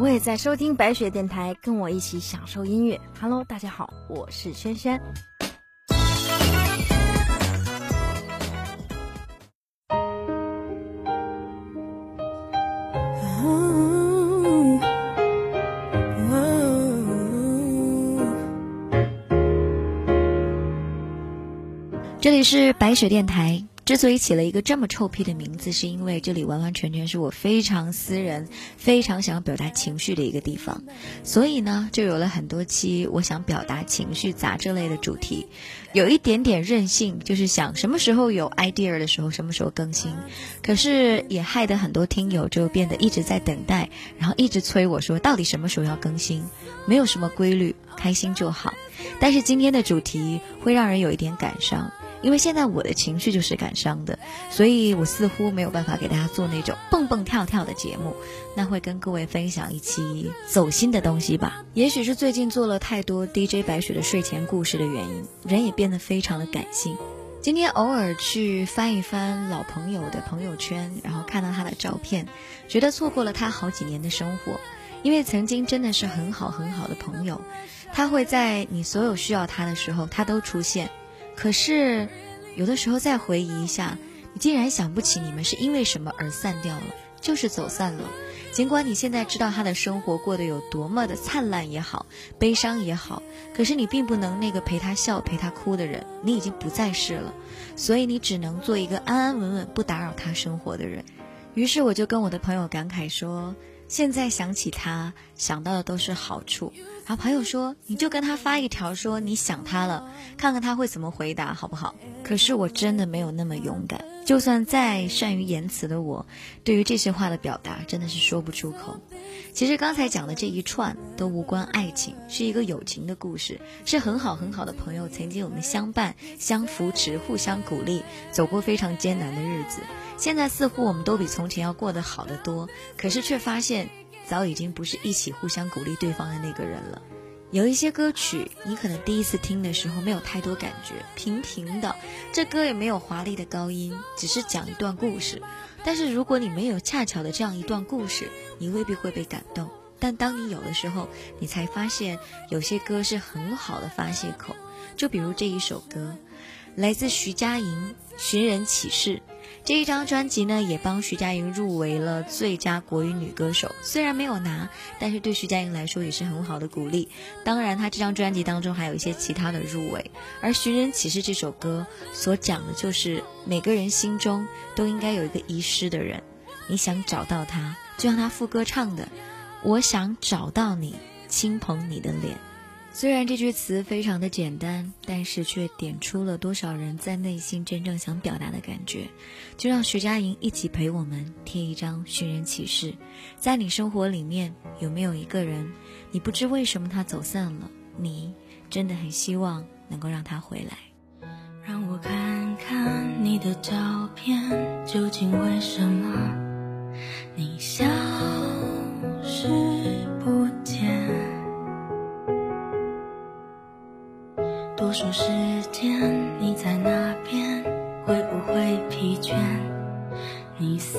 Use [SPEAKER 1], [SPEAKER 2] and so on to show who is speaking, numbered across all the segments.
[SPEAKER 1] 我也在收听白雪电台，跟我一起享受音乐。Hello，大家好，我是轩轩。这里是白雪电台。之所以起了一个这么臭屁的名字，是因为这里完完全全是我非常私人、非常想要表达情绪的一个地方，所以呢，就有了很多期我想表达情绪杂志类的主题，有一点点任性，就是想什么时候有 idea 的时候，什么时候更新。可是也害得很多听友就变得一直在等待，然后一直催我说到底什么时候要更新，没有什么规律，开心就好。但是今天的主题会让人有一点感伤。因为现在我的情绪就是感伤的，所以我似乎没有办法给大家做那种蹦蹦跳跳的节目。那会跟各位分享一期走心的东西吧。也许是最近做了太多 DJ 白雪的睡前故事的原因，人也变得非常的感性。今天偶尔去翻一翻老朋友的朋友圈，然后看到他的照片，觉得错过了他好几年的生活。因为曾经真的是很好很好的朋友，他会在你所有需要他的时候，他都出现。可是，有的时候再回忆一下，你竟然想不起你们是因为什么而散掉了，就是走散了。尽管你现在知道他的生活过得有多么的灿烂也好，悲伤也好，可是你并不能那个陪他笑、陪他哭的人，你已经不再是了。所以你只能做一个安安稳稳、不打扰他生活的人。于是我就跟我的朋友感慨说。现在想起他，想到的都是好处。然后朋友说：“你就跟他发一条，说你想他了，看看他会怎么回答，好不好？”可是我真的没有那么勇敢。就算再善于言辞的我，对于这些话的表达，真的是说不出口。其实刚才讲的这一串都无关爱情，是一个友情的故事，是很好很好的朋友，曾经我们相伴、相扶持、互相鼓励，走过非常艰难的日子。现在似乎我们都比从前要过得好得多，可是却发现早已经不是一起互相鼓励对方的那个人了。有一些歌曲，你可能第一次听的时候没有太多感觉，平平的，这歌也没有华丽的高音，只是讲一段故事。但是如果你没有恰巧的这样一段故事，你未必会被感动。但当你有的时候，你才发现有些歌是很好的发泄口。就比如这一首歌，来自徐佳莹《寻人启事》。这一张专辑呢，也帮徐佳莹入围了最佳国语女歌手。虽然没有拿，但是对徐佳莹来说也是很好的鼓励。当然，她这张专辑当中还有一些其他的入围。而《寻人启事》这首歌所讲的就是每个人心中都应该有一个遗失的人，你想找到他，就像他副歌唱的：“我想找到你，亲捧你的脸。”虽然这句词非常的简单，但是却点出了多少人在内心真正想表达的感觉。就让徐佳莹一起陪我们贴一张寻人启事。在你生活里面有没有一个人，你不知为什么他走散了，你真的很希望能够让他回来。
[SPEAKER 2] 让我看看你的照片，究竟为什么你消失多数时间你在那边，会不会疲倦？你思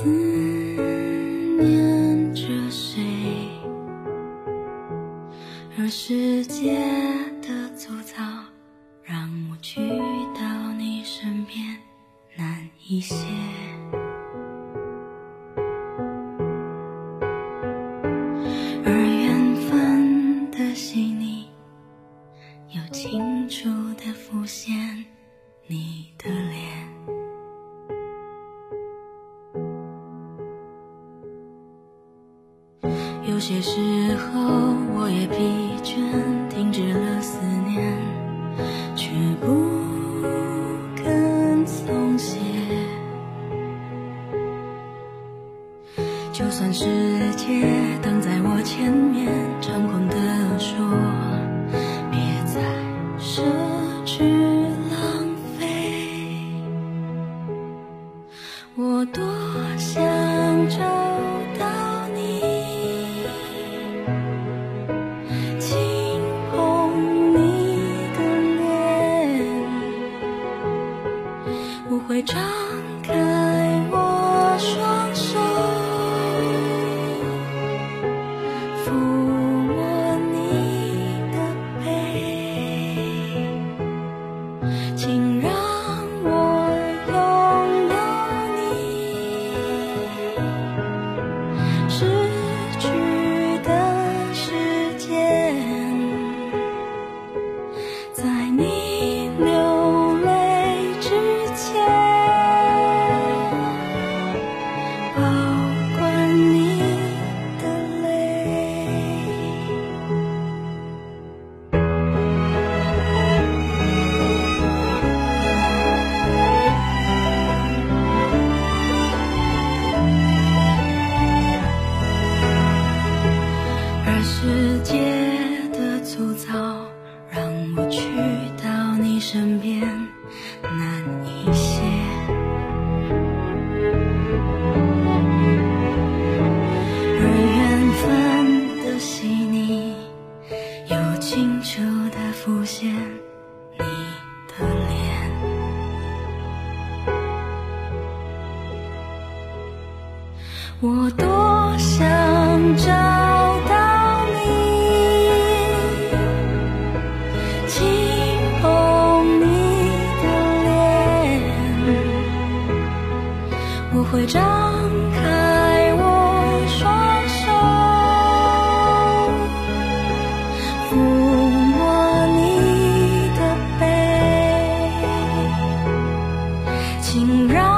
[SPEAKER 2] 就算世界挡在我前面猖狂地说请让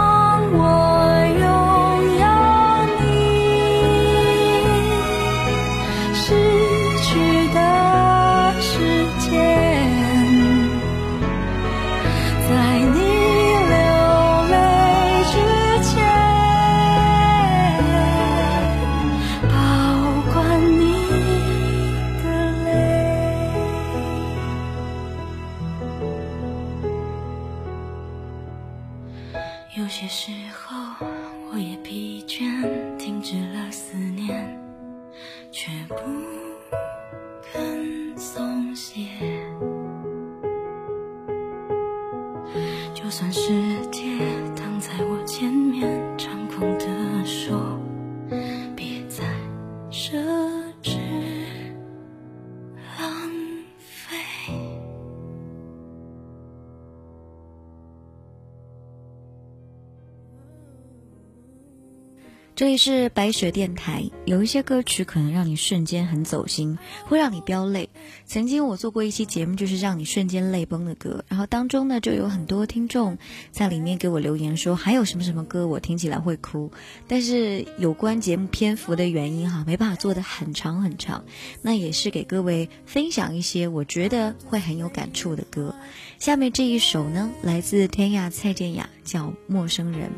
[SPEAKER 1] 这里是白雪电台，有一些歌曲可能让你瞬间很走心，会让你飙泪。曾经我做过一期节目，就是让你瞬间泪崩的歌，然后当中呢就有很多听众在里面给我留言说，还有什么什么歌我听起来会哭，但是有关节目篇幅的原因哈，没办法做的很长很长。那也是给各位分享一些我觉得会很有感触的歌。下面这一首呢，来自天涯蔡健雅，叫《陌生人》。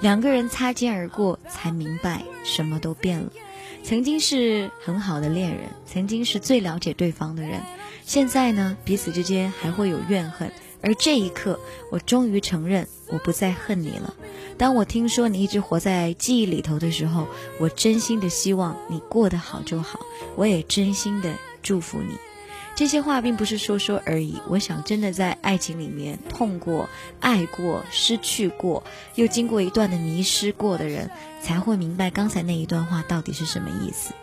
[SPEAKER 1] 两个人擦肩而过，才明白什么都变了。曾经是很好的恋人，曾经是最了解对方的人，现在呢，彼此之间还会有怨恨。而这一刻，我终于承认，我不再恨你了。当我听说你一直活在记忆里头的时候，我真心的希望你过得好就好，我也真心的祝福你。这些话并不是说说而已，我想真的在爱情里面痛过、爱过、失去过，又经过一段的迷失过的人，才会明白刚才那一段话到底是什么意思。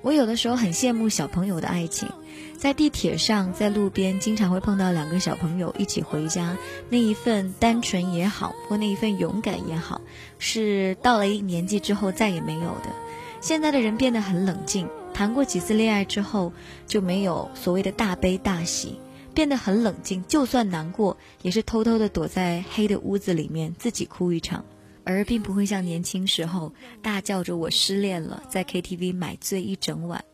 [SPEAKER 1] 我有的时候很羡慕小朋友的爱情，在地铁上、在路边，经常会碰到两个小朋友一起回家，那一份单纯也好，或那一份勇敢也好，是到了一年纪之后再也没有的。现在的人变得很冷静。谈过几次恋爱之后，就没有所谓的大悲大喜，变得很冷静。就算难过，也是偷偷的躲在黑的屋子里面自己哭一场，而并不会像年轻时候大叫着“我失恋了”在 KTV 买醉一整晚。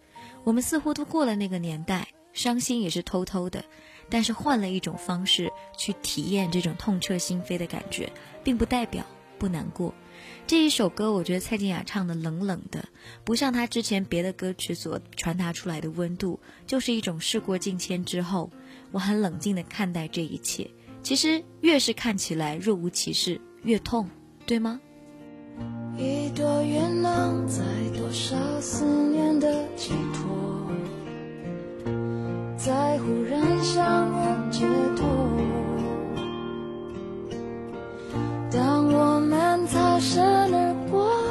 [SPEAKER 1] 我们似乎都过了那个年代，伤心也是偷偷的，但是换了一种方式去体验这种痛彻心扉的感觉，并不代表不难过。这一首歌，我觉得蔡健雅唱的冷冷的，不像她之前别的歌曲所传达出来的温度，就是一种事过境迁之后，我很冷静的看待这一切。其实越是看起来若无其事，越痛，对吗？
[SPEAKER 3] 一朵愿能载多少思念的寄托，在忽然相遇解脱。当我们擦身而过，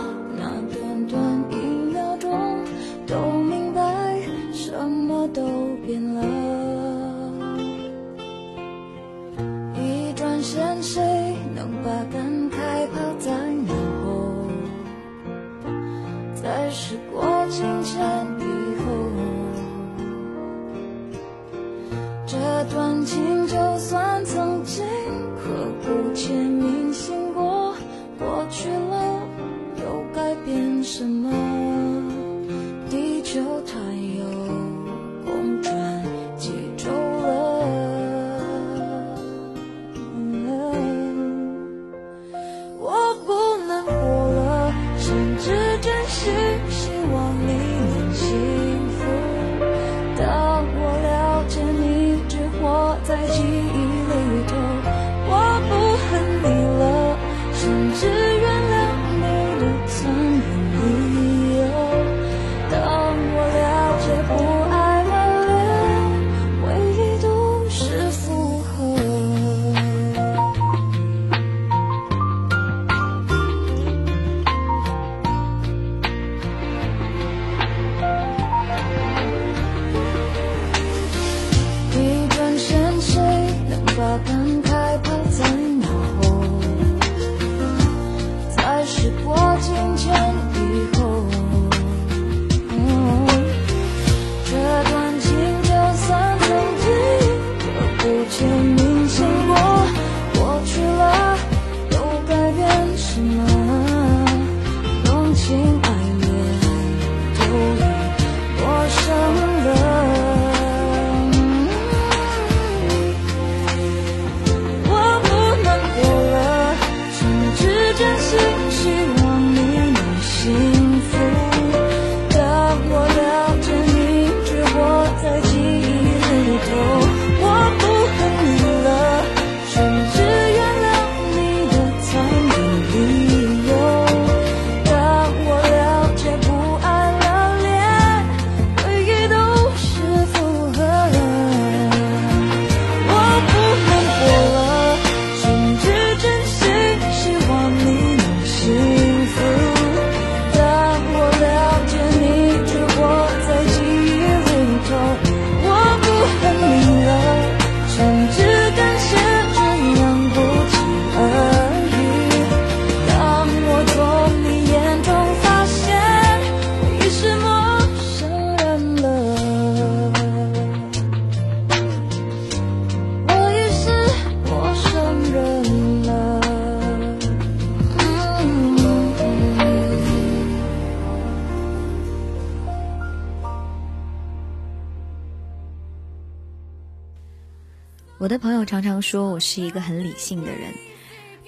[SPEAKER 1] 说我是一个很理性的人，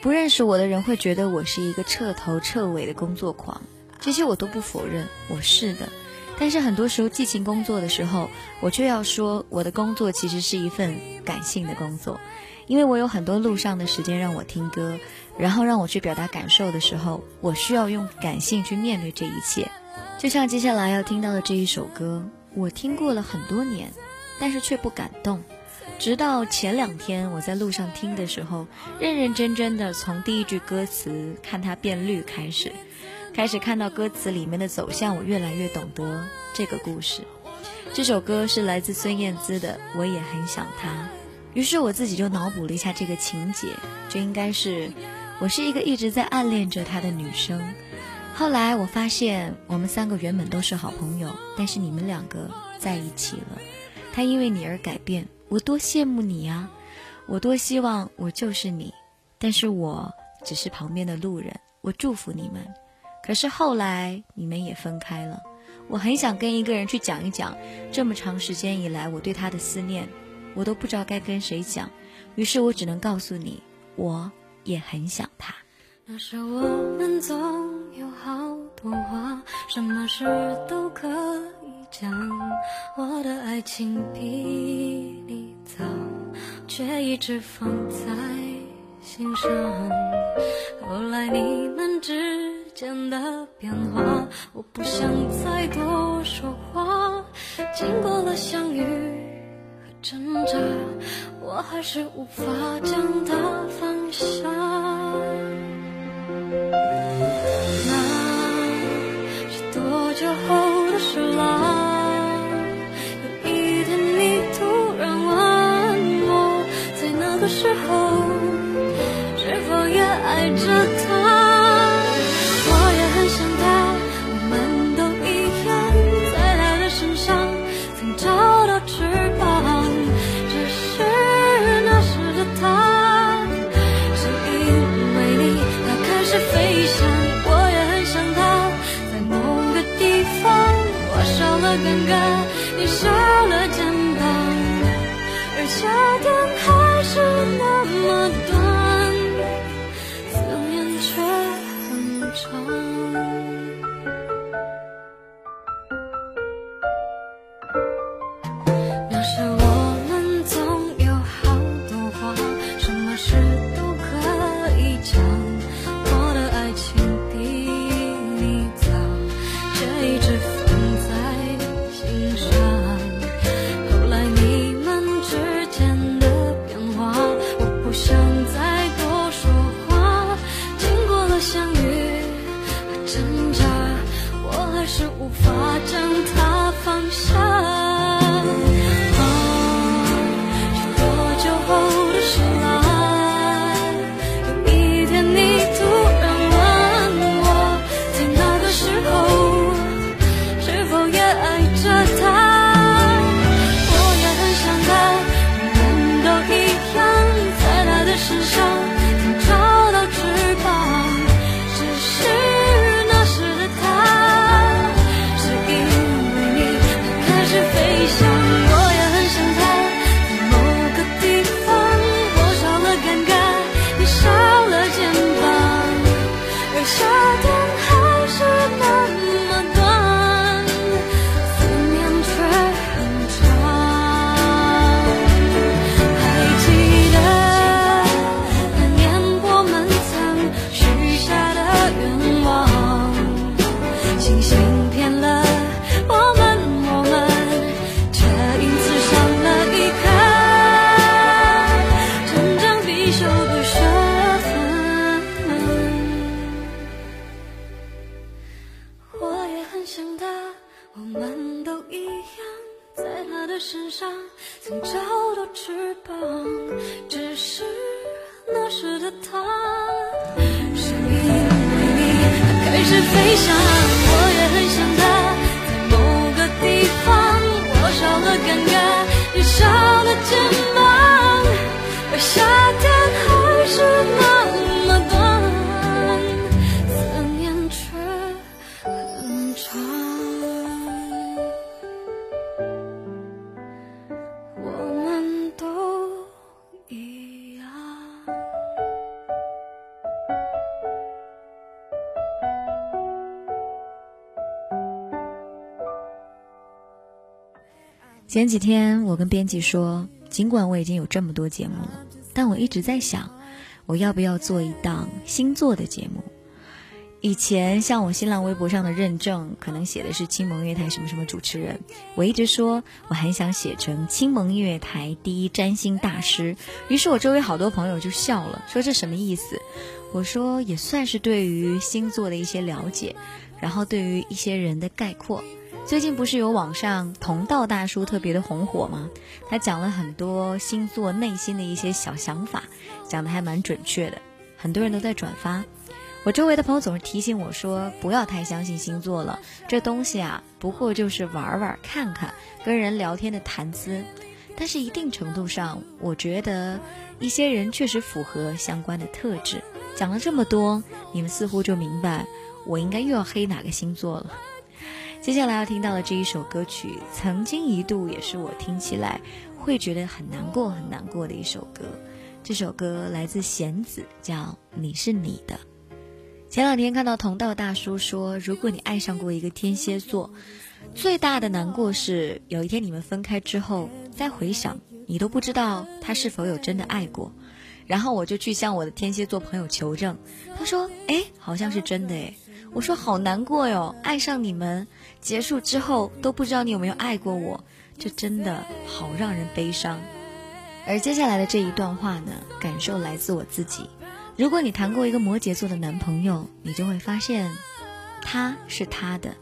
[SPEAKER 1] 不认识我的人会觉得我是一个彻头彻尾的工作狂，这些我都不否认，我是的。但是很多时候激情工作的时候，我却要说我的工作其实是一份感性的工作，因为我有很多路上的时间让我听歌，然后让我去表达感受的时候，我需要用感性去面对这一切。就像接下来要听到的这一首歌，我听过了很多年，但是却不感动。直到前两天我在路上听的时候，认认真真的从第一句歌词看它变绿开始，开始看到歌词里面的走向，我越来越懂得这个故事。这首歌是来自孙燕姿的《我也很想他》，于是我自己就脑补了一下这个情节，这应该是我是一个一直在暗恋着他的女生。后来我发现我们三个原本都是好朋友，但是你们两个在一起了，他因为你而改变。我多羡慕你呀，我多希望我就是你，但是我只是旁边的路人。我祝福你们，可是后来你们也分开了。我很想跟一个人去讲一讲这么长时间以来我对他的思念，我都不知道该跟谁讲，于是我只能告诉你，我也很想他。
[SPEAKER 4] 那时我们总有好多话，什么事都可讲。我的爱情比你早，却一直放在心上。后来你们之间的变化，我不想再多说话。经过了相遇和挣扎，我还是无法将它放下。你少了肩膀而夏天还是那么短思念却很长。
[SPEAKER 1] 前几天我跟编辑说，尽管我已经有这么多节目了，但我一直在想，我要不要做一档星座的节目。以前像我新浪微博上的认证，可能写的是青盟乐台什么什么主持人，我一直说我很想写成青盟音乐台第一占星大师。于是我周围好多朋友就笑了，说这什么意思？我说也算是对于星座的一些了解，然后对于一些人的概括。最近不是有网上同道大叔特别的红火吗？他讲了很多星座内心的一些小想法，讲的还蛮准确的，很多人都在转发。我周围的朋友总是提醒我说，不要太相信星座了，这东西啊，不过就是玩玩、看看，跟人聊天的谈资。但是一定程度上，我觉得一些人确实符合相关的特质。讲了这么多，你们似乎就明白，我应该又要黑哪个星座了。接下来要听到的这一首歌曲，曾经一度也是我听起来会觉得很难过、很难过的一首歌。这首歌来自弦子，叫《你是你的》。前两天看到同道大叔说，如果你爱上过一个天蝎座，最大的难过是有一天你们分开之后，再回想，你都不知道他是否有真的爱过。然后我就去向我的天蝎座朋友求证，他说：“哎，好像是真的哎。”我说好难过哟，爱上你们结束之后都不知道你有没有爱过我，这真的好让人悲伤。而接下来的这一段话呢，感受来自我自己。如果你谈过一个摩羯座的男朋友，你就会发现，他是他的，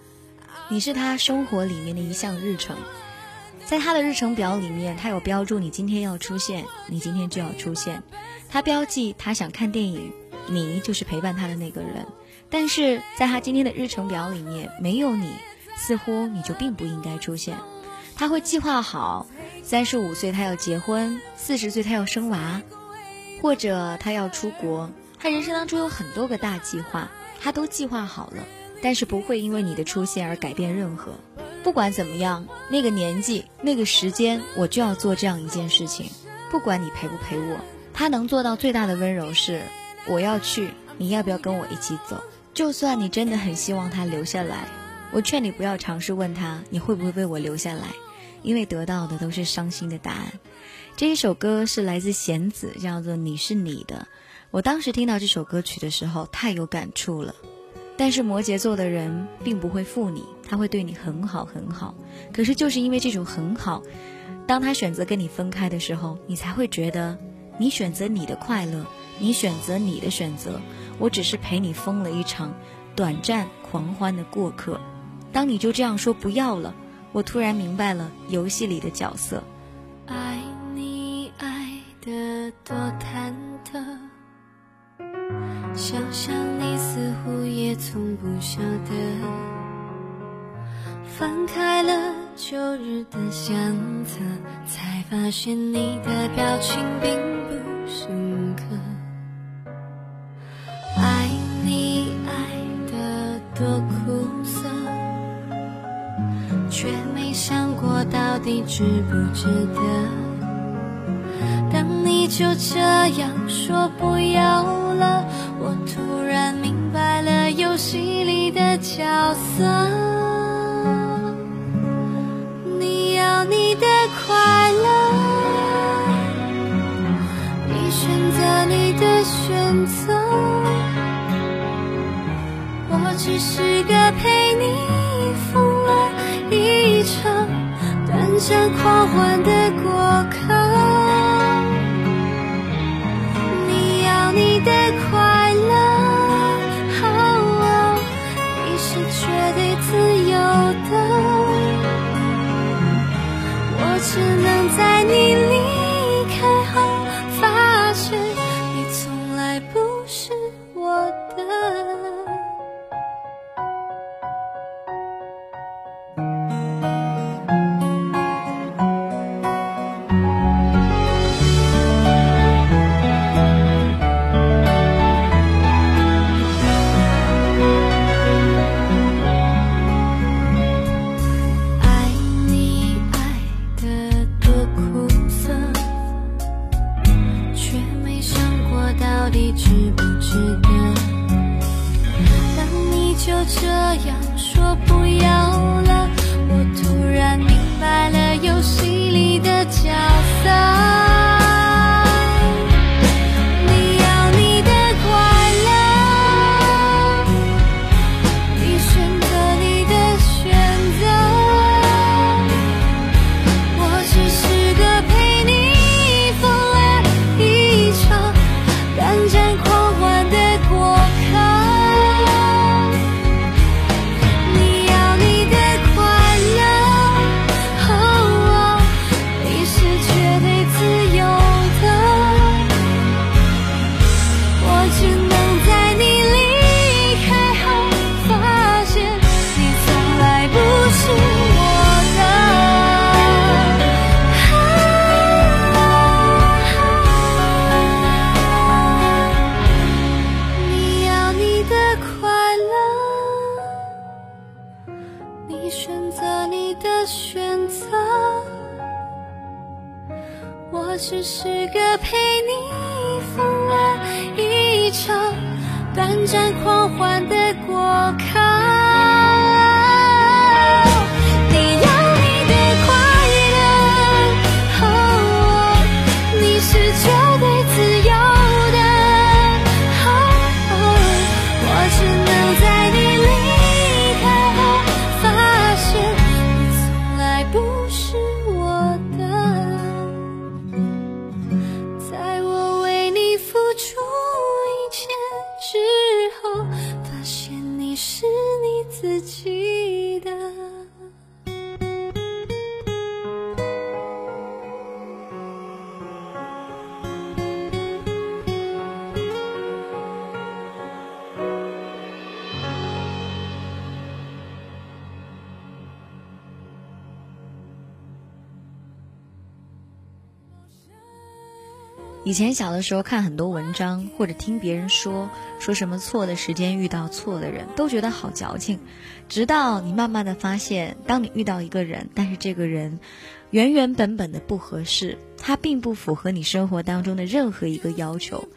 [SPEAKER 1] 你是他生活里面的一项日程，在他的日程表里面，他有标注你今天要出现，你今天就要出现。他标记他想看电影，你就是陪伴他的那个人。但是在他今天的日程表里面没有你，似乎你就并不应该出现。他会计划好，三十五岁他要结婚，四十岁他要生娃，或者他要出国。他人生当中有很多个大计划，他都计划好了，但是不会因为你的出现而改变任何。不管怎么样，那个年纪那个时间，我就要做这样一件事情，不管你陪不陪我。他能做到最大的温柔是，我要去，你要不要跟我一起走？就算你真的很希望他留下来，我劝你不要尝试问他你会不会为我留下来，因为得到的都是伤心的答案。这一首歌是来自弦子，叫做《你是你的》。我当时听到这首歌曲的时候太有感触了。但是摩羯座的人并不会负你，他会对你很好很好。可是就是因为这种很好，当他选择跟你分开的时候，你才会觉得你选择你的快乐，你选择你的选择。我只是陪你疯了一场短暂狂欢的过客。当你就这样说不要了，我突然明白了游戏里的角色。
[SPEAKER 4] 爱你爱得多忐忑，想想你似乎也从不晓得，翻开了旧日的相册，才发现你的表情并不是到底值不值得。当你就这样说不要了，我突然明白了游戏里的角色。你要你的快乐，你选择你的选择。我只是个陪你疯了一场奔向狂欢的过客。你要你的
[SPEAKER 2] 狂短暂狂欢的过客。
[SPEAKER 1] 以前小的时候看很多文章，或者听别人说说什么错的时间遇到错的人，都觉得好矫情。直到你慢慢的发现，当你遇到一个人，但是这个人原原本本的不合适，他并不符合你生活当中的任何一个要求。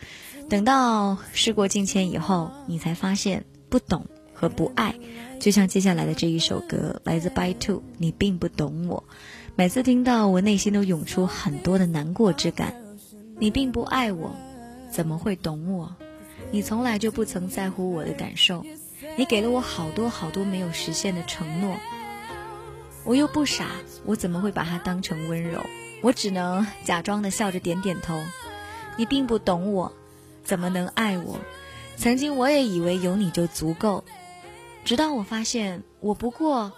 [SPEAKER 1] 等到事过境迁以后，你才发现不懂和不爱，就像接下来的这一首歌，来自 By Two，你并不懂我。每次听到，我内心都涌出很多的难过之感。你并不爱我，怎么会懂我？你从来就不曾在乎我的感受，你给了我好多好多没有实现的承诺，我又不傻，我怎么会把它当成温柔？我只能假装的笑着点点头。你并不懂我，怎么能爱我？曾经我也以为有你就足够，直到我发现我不过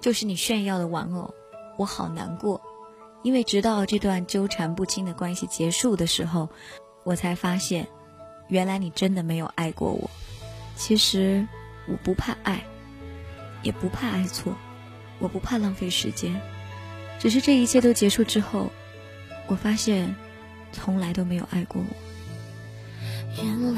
[SPEAKER 1] 就是你炫耀的玩偶，我好难过。因为直到这段纠缠不清的关系结束的时候，我才发现，原来你真的没有爱过我。其实我不怕爱，也不怕爱错，我不怕浪费时间。只是这一切都结束之后，我发现，从来都没有爱过我。
[SPEAKER 2] 原来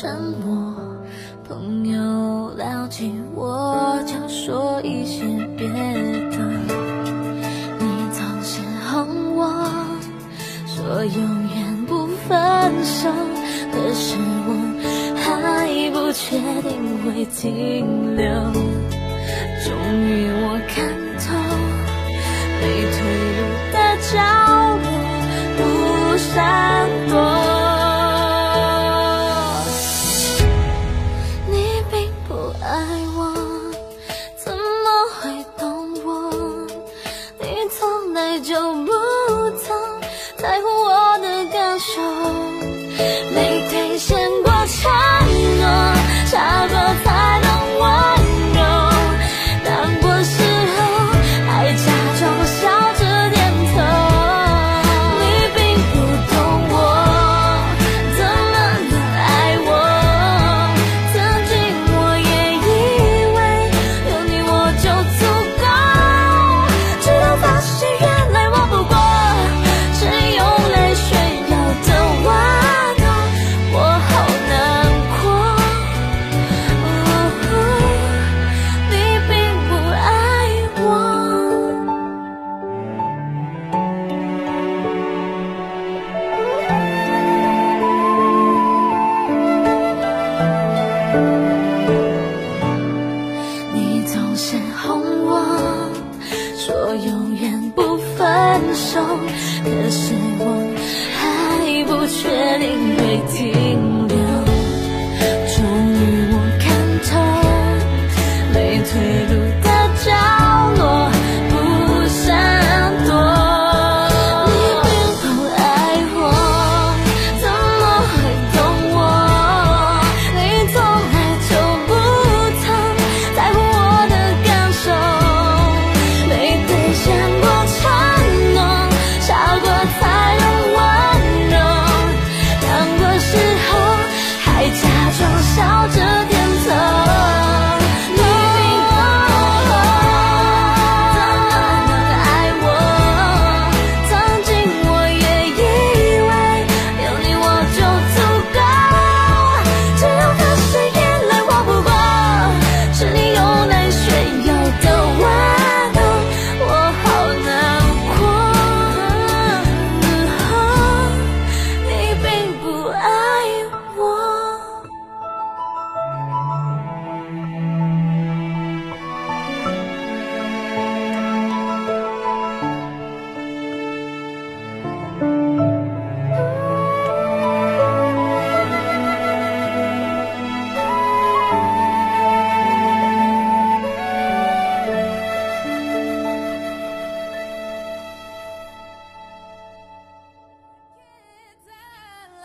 [SPEAKER 2] 沉默。朋友聊起我就说一些别的，你总是哄我说永远不分手，可是我还不确定会停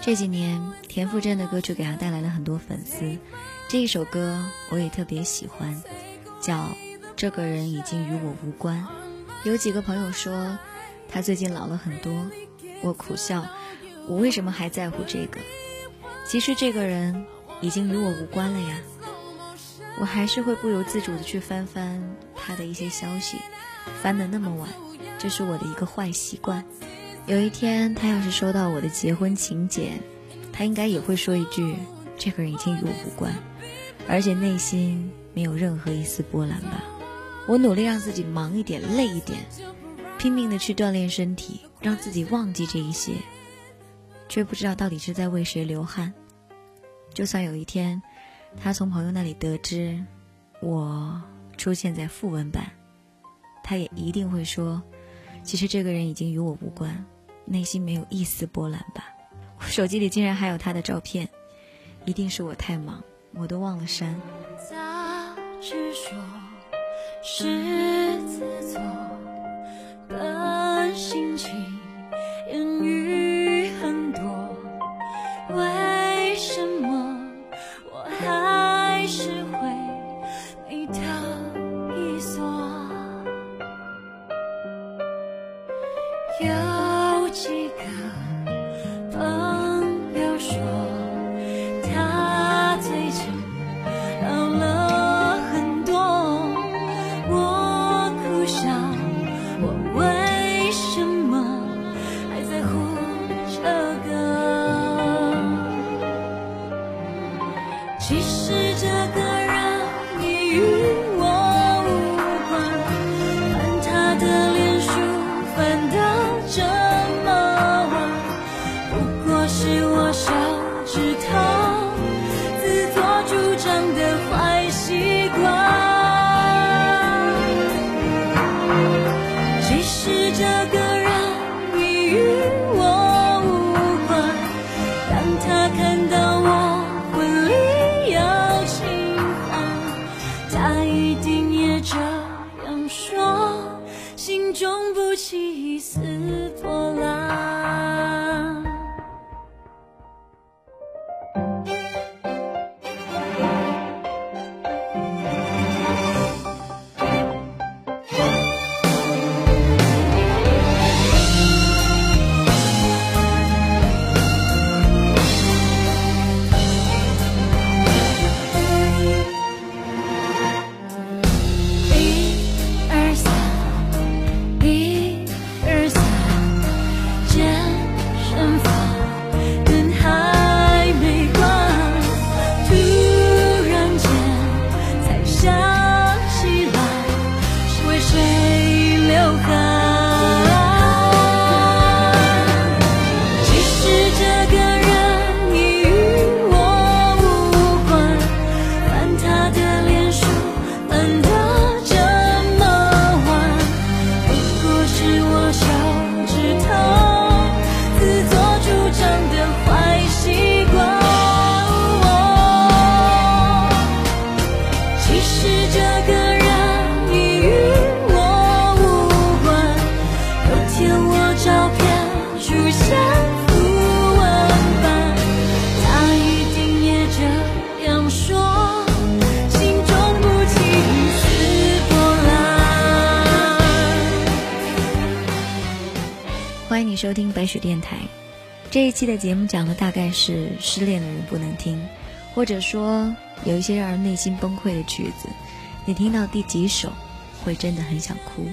[SPEAKER 1] 这几年田馥甄的歌曲给他带来了很多粉丝，这一首歌我也特别喜欢，叫《这个人已经与我无关》。有几个朋友说他最近老了很多，我苦笑，我为什么还在乎这个？其实这个人已经与我无关了呀。我还是会不由自主的去翻翻他的一些消息，翻的那么晚，这是我的一个坏习惯。有一天他要是收到我的结婚请柬，他应该也会说一句：“这个人已经与我无关”，而且内心没有任何一丝波澜吧。我努力让自己忙一点、累一点，拼命的去锻炼身体，让自己忘记这一些，却不知道到底是在为谁流汗。就算有一天。他从朋友那里得知我出现在副文版，他也一定会说：“其实这个人已经与我无关，内心没有一丝波澜吧。”我手机里竟然还有他的照片，一定是我太忙，我都忘了删。
[SPEAKER 2] 杂志说是自作的心情，言语这
[SPEAKER 1] 期的节目讲的大概是失恋的人不能听，或者说有一些让人内心崩溃的曲子，你听到第几首会真的很想哭。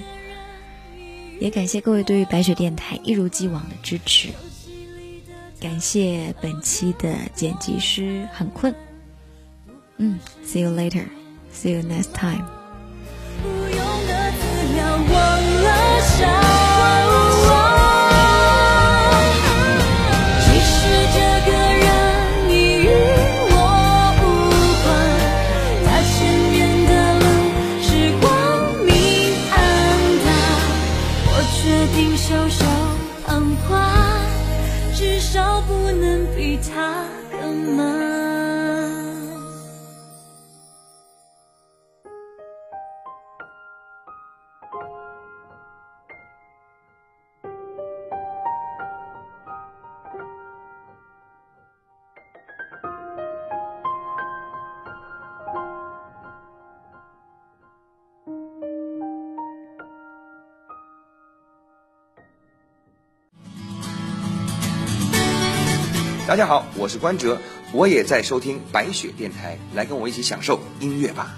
[SPEAKER 1] 也感谢各位对于白雪电台一如既往的支持，感谢本期的剪辑师很困。嗯，See you later, see you next time。
[SPEAKER 2] 不用的资料忘了
[SPEAKER 5] 是关喆，我也在收听白雪电台，来跟我一起享受音乐吧。